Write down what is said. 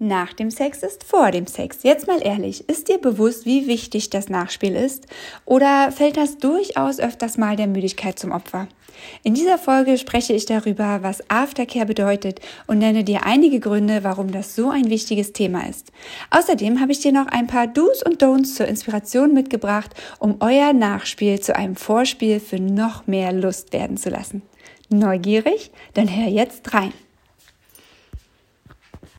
Nach dem Sex ist vor dem Sex. Jetzt mal ehrlich, ist dir bewusst, wie wichtig das Nachspiel ist? Oder fällt das durchaus öfters mal der Müdigkeit zum Opfer? In dieser Folge spreche ich darüber, was Aftercare bedeutet und nenne dir einige Gründe, warum das so ein wichtiges Thema ist. Außerdem habe ich dir noch ein paar Do's und Don'ts zur Inspiration mitgebracht, um euer Nachspiel zu einem Vorspiel für noch mehr Lust werden zu lassen. Neugierig? Dann hör jetzt rein.